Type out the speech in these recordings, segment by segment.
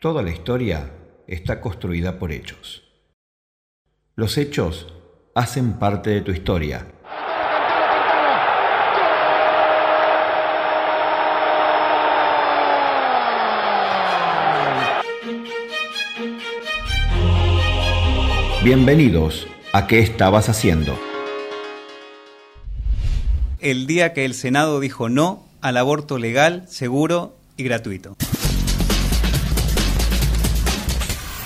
Toda la historia está construida por hechos. Los hechos hacen parte de tu historia. Bienvenidos a ¿Qué estabas haciendo? El día que el Senado dijo no al aborto legal, seguro y gratuito.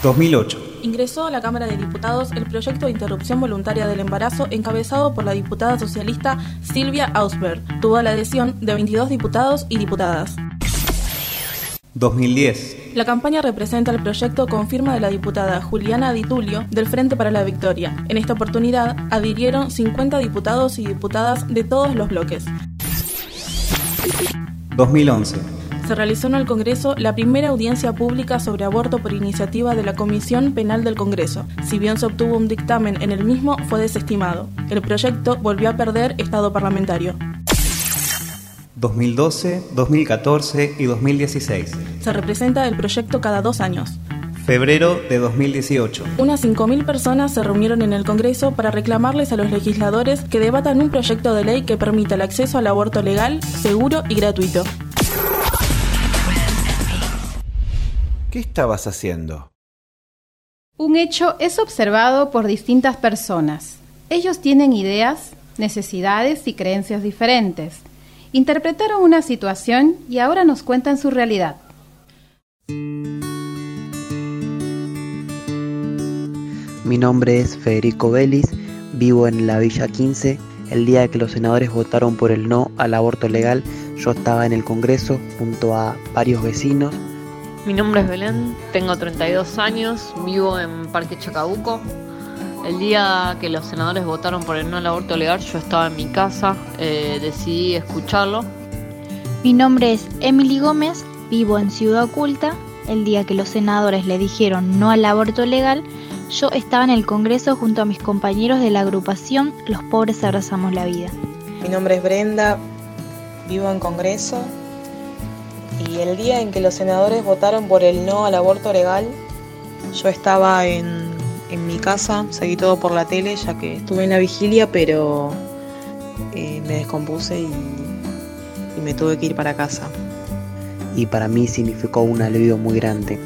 2008. Ingresó a la Cámara de Diputados el proyecto de interrupción voluntaria del embarazo encabezado por la diputada socialista Silvia Ausberg. Tuvo la adhesión de 22 diputados y diputadas. 2010. La campaña representa el proyecto con firma de la diputada Juliana Ditulio del Frente para la Victoria. En esta oportunidad adhirieron 50 diputados y diputadas de todos los bloques. 2011 se realizó en el Congreso la primera audiencia pública sobre aborto por iniciativa de la Comisión Penal del Congreso. Si bien se obtuvo un dictamen en el mismo, fue desestimado. El proyecto volvió a perder estado parlamentario. 2012, 2014 y 2016. Se representa el proyecto cada dos años. Febrero de 2018. Unas 5.000 personas se reunieron en el Congreso para reclamarles a los legisladores que debatan un proyecto de ley que permita el acceso al aborto legal, seguro y gratuito. ¿Qué estabas haciendo? Un hecho es observado por distintas personas. Ellos tienen ideas, necesidades y creencias diferentes. Interpretaron una situación y ahora nos cuentan su realidad. Mi nombre es Federico Vélez, vivo en la Villa 15. El día que los senadores votaron por el no al aborto legal, yo estaba en el Congreso junto a varios vecinos mi nombre es Belén, tengo 32 años, vivo en Parque Chacabuco. El día que los senadores votaron por el no al aborto legal, yo estaba en mi casa, eh, decidí escucharlo. Mi nombre es Emily Gómez, vivo en Ciudad Oculta. El día que los senadores le dijeron no al aborto legal, yo estaba en el Congreso junto a mis compañeros de la agrupación Los Pobres Abrazamos la Vida. Mi nombre es Brenda, vivo en Congreso, y el día en que los senadores votaron por el no al aborto legal, yo estaba en, mi casa, seguí todo por la tele ya que estuve en la vigilia, pero eh, me descompuse y, y me tuve que ir para casa. Y para mí significó un alivio muy grande,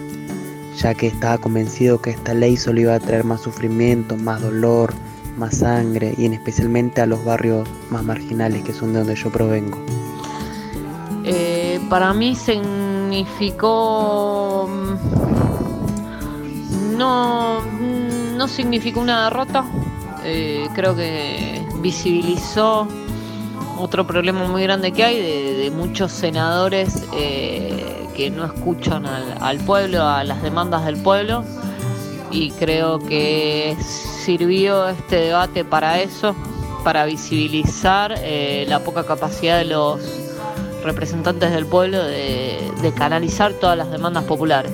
ya que estaba convencido que esta ley solo iba a traer más sufrimiento, más dolor, más sangre y en especialmente a los barrios más marginales que son de donde yo provengo. Eh, para mí significó mm, no, no significó una derrota, eh, creo que visibilizó otro problema muy grande que hay de, muchos senadores eh, que no escuchan al, pueblo, a las demandas del pueblo. Y creo que sirvió este debate para eso, para visibilizar la poca capacidad de los representantes del pueblo de, canalizar todas las demandas populares.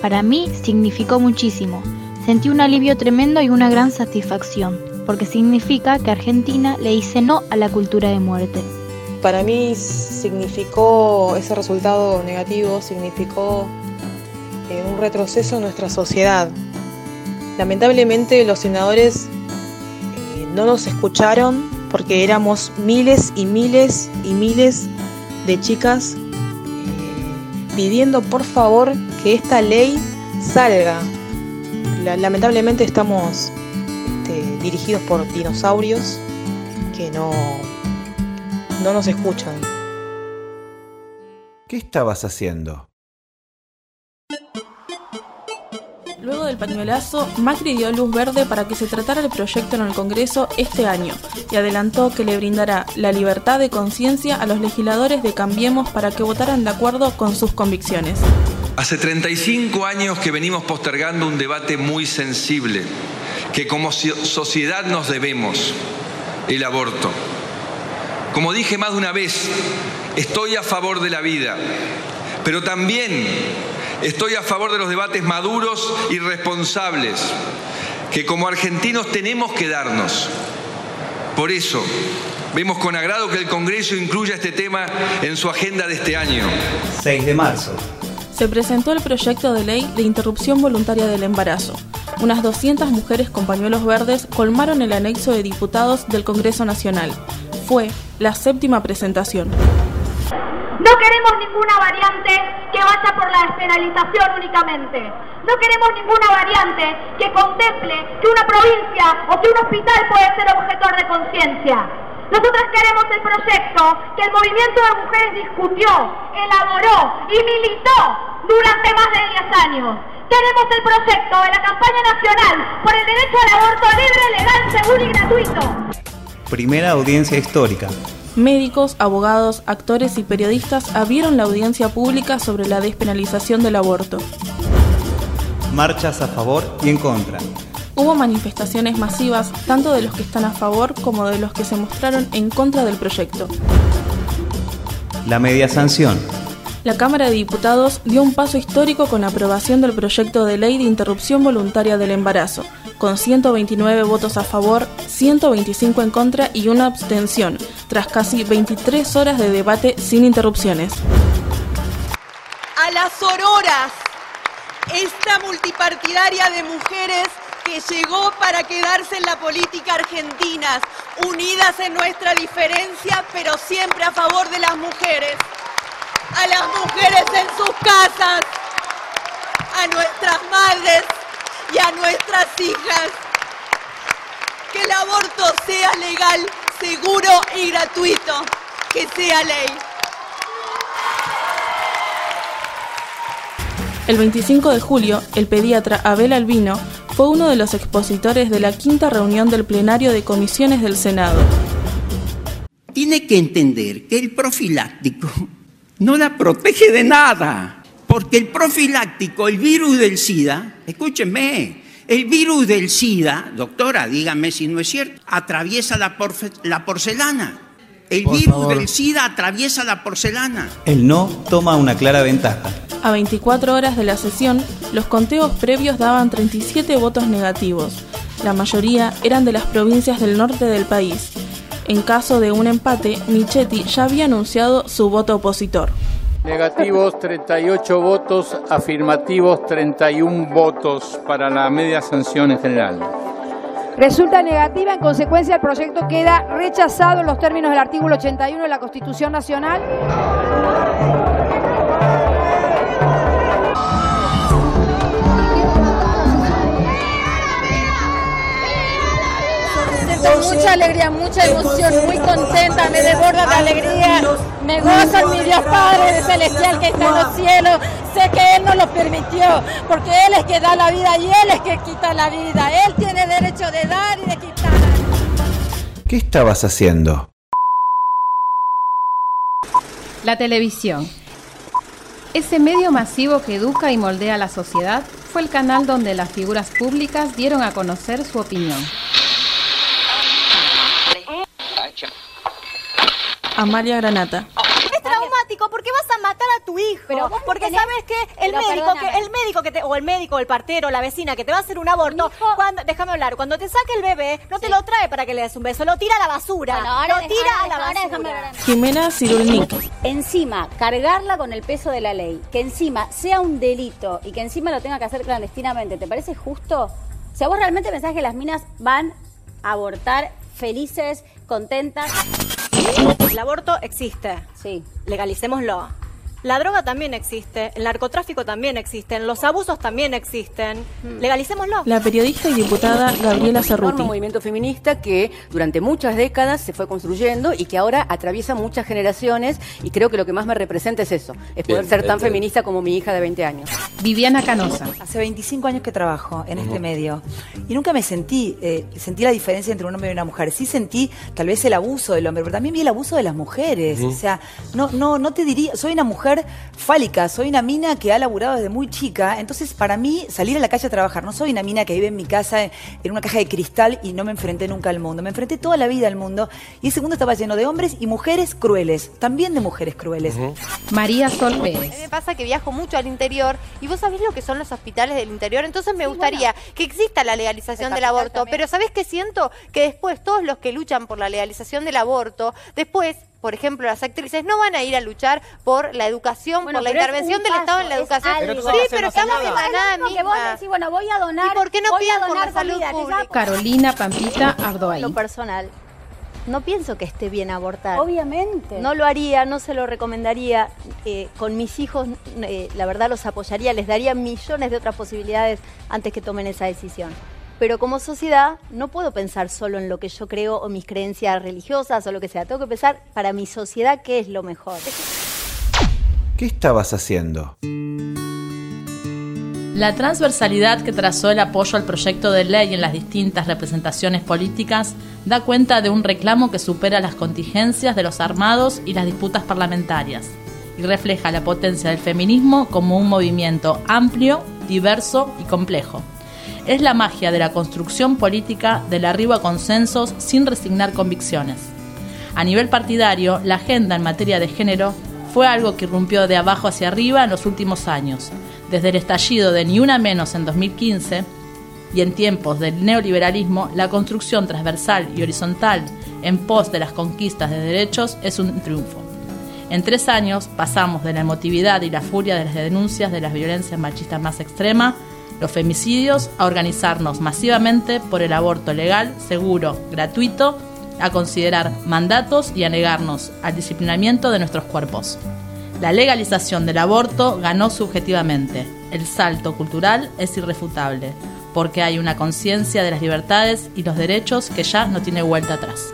Para mí significó muchísimo. Sentí un alivio tremendo y una gran satisfacción, porque significa que Argentina le dice no a la cultura de muerte. Para mí significó ese resultado negativo, significó eh, un retroceso en nuestra sociedad. Lamentablemente los senadores eh, no nos escucharon porque éramos miles y miles y miles de chicas eh, pidiendo por favor que esta ley salga. lamentablemente estamos este, dirigidos por dinosaurios que no, no nos escuchan. ¿Qué estabas haciendo? Del pañuelazo, Macri dio luz verde para que se tratara el proyecto en el Congreso este año y adelantó que le brindará la libertad de conciencia a los legisladores de Cambiemos para que votaran de acuerdo con sus convicciones. Hace 35 años que venimos postergando un debate muy sensible, que como sociedad nos debemos, el aborto. Como dije más de una vez, estoy a favor de la vida, pero también Estoy a favor de los debates maduros y responsables que como argentinos tenemos que darnos. Por eso, vemos con agrado que el Congreso incluya este tema en su agenda de este año. 6 de marzo. se presentó el proyecto de ley de interrupción voluntaria del embarazo. Unas 200 mujeres con pañuelos verdes colmaron el anexo de diputados del Congreso Nacional. Fue la séptima presentación. No queremos ninguna variante que vaya por la despenalización únicamente. No queremos ninguna variante que contemple que una provincia o que un hospital puede ser objetor de conciencia. Nosotros queremos el proyecto que el movimiento de mujeres discutió, elaboró y militó durante más de 10 años. Queremos el proyecto de la campaña nacional por el derecho al aborto libre, legal, seguro y gratuito. Primera audiencia histórica. Médicos, abogados, actores y periodistas abrieron la audiencia pública sobre la despenalización del aborto. Marchas a favor y en contra. Hubo manifestaciones masivas tanto de los que están a favor como de los que se mostraron en contra del proyecto. La media sanción. La Cámara de Diputados dio un paso histórico con la aprobación del proyecto de ley de interrupción voluntaria del embarazo, con 129 votos a favor, 125 en contra y una abstención, tras casi 23 horas de debate sin interrupciones. A las auroras, esta multipartidaria de mujeres que llegó para quedarse en la política argentina, unidas en nuestra diferencia, pero siempre a favor de las mujeres. A las mujeres en sus casas, a nuestras madres y a nuestras hijas. Que el aborto sea legal, seguro y gratuito. Que sea ley. El 25 de julio, el pediatra Abel Albino fue uno de los expositores de la quinta reunión del plenario de comisiones del Senado. Tiene que entender que el profiláctico no la protege de nada, porque el profiláctico, el virus del SIDA, escúchenme, el virus del SIDA, doctora, dígame si no es cierto, atraviesa la, la porcelana. El virus del SIDA atraviesa la porcelana. El no toma una clara ventaja. A 24 horas de la sesión, los conteos previos daban 37 votos negativos. La mayoría eran de las provincias del norte del país. En caso de un empate, Michetti ya había anunciado su voto opositor. Negativos 38 votos, afirmativos 31 votos para la media sanción en general. Resulta negativa, en consecuencia el proyecto queda rechazado en los términos del artículo 81 de la Constitución Nacional. mucha alegría, mucha emoción, muy contenta, me desborda de alegría, me gozo en mi Dios Padre celestial que está en los cielos, sé que Él nos lo permitió, porque Él es que da la vida y Él es que quita la vida, Él tiene derecho de dar y de quitar. ¿Qué estabas haciendo? La televisión. Ese medio masivo que educa y moldea la sociedad fue el canal donde las figuras públicas dieron a conocer su opinión. Amalia Granata. Es traumático porque vas a matar a tu hijo. porque sabes que el médico que el médico que te o el médico, el partero, la vecina que te va a hacer un aborto, cuando déjame hablar, cuando te saque el bebé, no te lo trae para que le des un beso, lo tira a la basura. lo tira a la basura. Jimena Cirulnik. Encima, cargarla con el peso de la ley, que encima sea un delito y que encima lo tenga que hacer clandestinamente, ¿te parece justo? O sea, vos realmente pensás que las minas van a abortar felices, contentas. El aborto existe. Sí. Legalicémoslo. La droga también existe, el narcotráfico también existe, los abusos también existen. Hmm. Legalicémoslo. La periodista y diputada Gabriela Cerruti. Un movimiento feminista que durante muchas décadas se fue construyendo y que ahora atraviesa muchas generaciones y creo que lo que más me representa es eso, es poder Bien, ser tan entiendo. feminista como mi hija de 20 años. Viviana Canosa. Hace 25 años que trabajo en este medio y nunca me sentí, eh, sentí la diferencia entre un hombre y una mujer. Sí sentí tal vez el abuso del hombre, pero también vi el abuso de las mujeres. O sea, no, no, no te diría, soy una mujer fálica, soy una mina que ha laburado desde muy chica. Entonces, para mí, salir a la calle a trabajar, no soy una mina que vive en mi casa en, una caja de cristal y no me enfrenté nunca al mundo. Me enfrenté toda la vida al mundo y ese mundo estaba lleno de hombres y mujeres crueles, también de mujeres crueles. María Sol A mí Pérez. me pasa que viajo mucho al interior y vos sabés lo que son los hospitales del interior, entonces me gustaría que exista la legalización del aborto, pero ¿sabés qué siento? Que después todos los que luchan por la legalización del aborto, después por ejemplo, las actrices no van a ir a luchar por la educación, Bueno, por la intervención del Estado en la educación. algo. sí, pero estamos en la mismo que vos misma. decís, bueno, voy a donar. ¿Y por qué no voy a piden por donar la salud comida, pública? Carolina Pampita Ardoay. Lo personal. No pienso que esté bien abortar. Obviamente. No lo haría, no se lo recomendaría. Eh, con mis hijos, eh, la verdad, los apoyaría, les daría millones de otras posibilidades antes que tomen esa decisión. Pero como sociedad, no puedo pensar solo en lo que yo creo o mis creencias religiosas o lo que sea. Tengo que pensar para mi sociedad qué es lo mejor. ¿Qué estabas haciendo? La transversalidad que trazó el apoyo al proyecto de ley en las distintas representaciones políticas da cuenta de un reclamo que supera las contingencias de los armados y las disputas parlamentarias y refleja la potencia del feminismo como un movimiento amplio, diverso y complejo. Es la magia de la construcción política del arribo a consensos sin resignar convicciones. A nivel partidario, la agenda en materia de género fue algo que irrumpió de abajo hacia arriba en los últimos años, desde el estallido de Ni Una Menos en 2015 y en tiempos del neoliberalismo, la construcción transversal y horizontal en pos de las conquistas de derechos es un triunfo. En tres años pasamos de la emotividad y la furia de las denuncias de las violencias machistas más extremas, los femicidios, a organizarnos masivamente por el aborto legal, seguro, gratuito, a considerar mandatos y a negarnos al disciplinamiento de nuestros cuerpos. La legalización del aborto ganó subjetivamente. El salto cultural es irrefutable, porque hay una conciencia de las libertades y los derechos que ya no tiene vuelta atrás.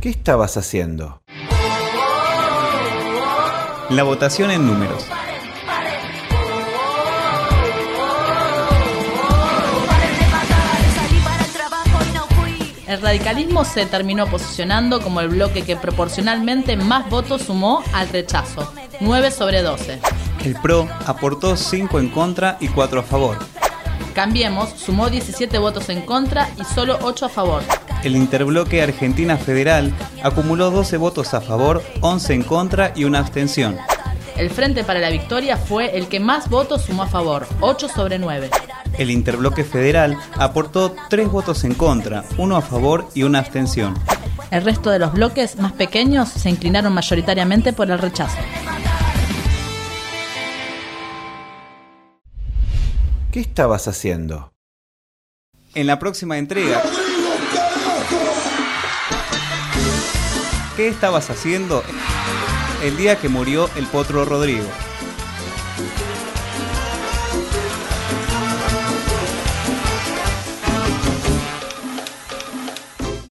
¿Qué estabas haciendo? La votación en números. El radicalismo se terminó posicionando como el bloque que proporcionalmente más votos sumó al rechazo, 9 sobre 12. El PRO aportó 5 en contra y 4 a favor. Cambiemos sumó 17 votos en contra y solo 8 a favor. El interbloque Argentina Federal acumuló 12 votos a favor, 11 en contra y una abstención. El Frente para la Victoria fue el que más votos sumó a favor, 8 sobre 9. El interbloque federal aportó 3 votos en contra, 1 a favor y una abstención. El resto de los bloques más pequeños se inclinaron mayoritariamente por el rechazo. ¿Qué estabas haciendo? En la próxima entrega... ¿Qué estabas haciendo el día que murió el potro Rodrigo?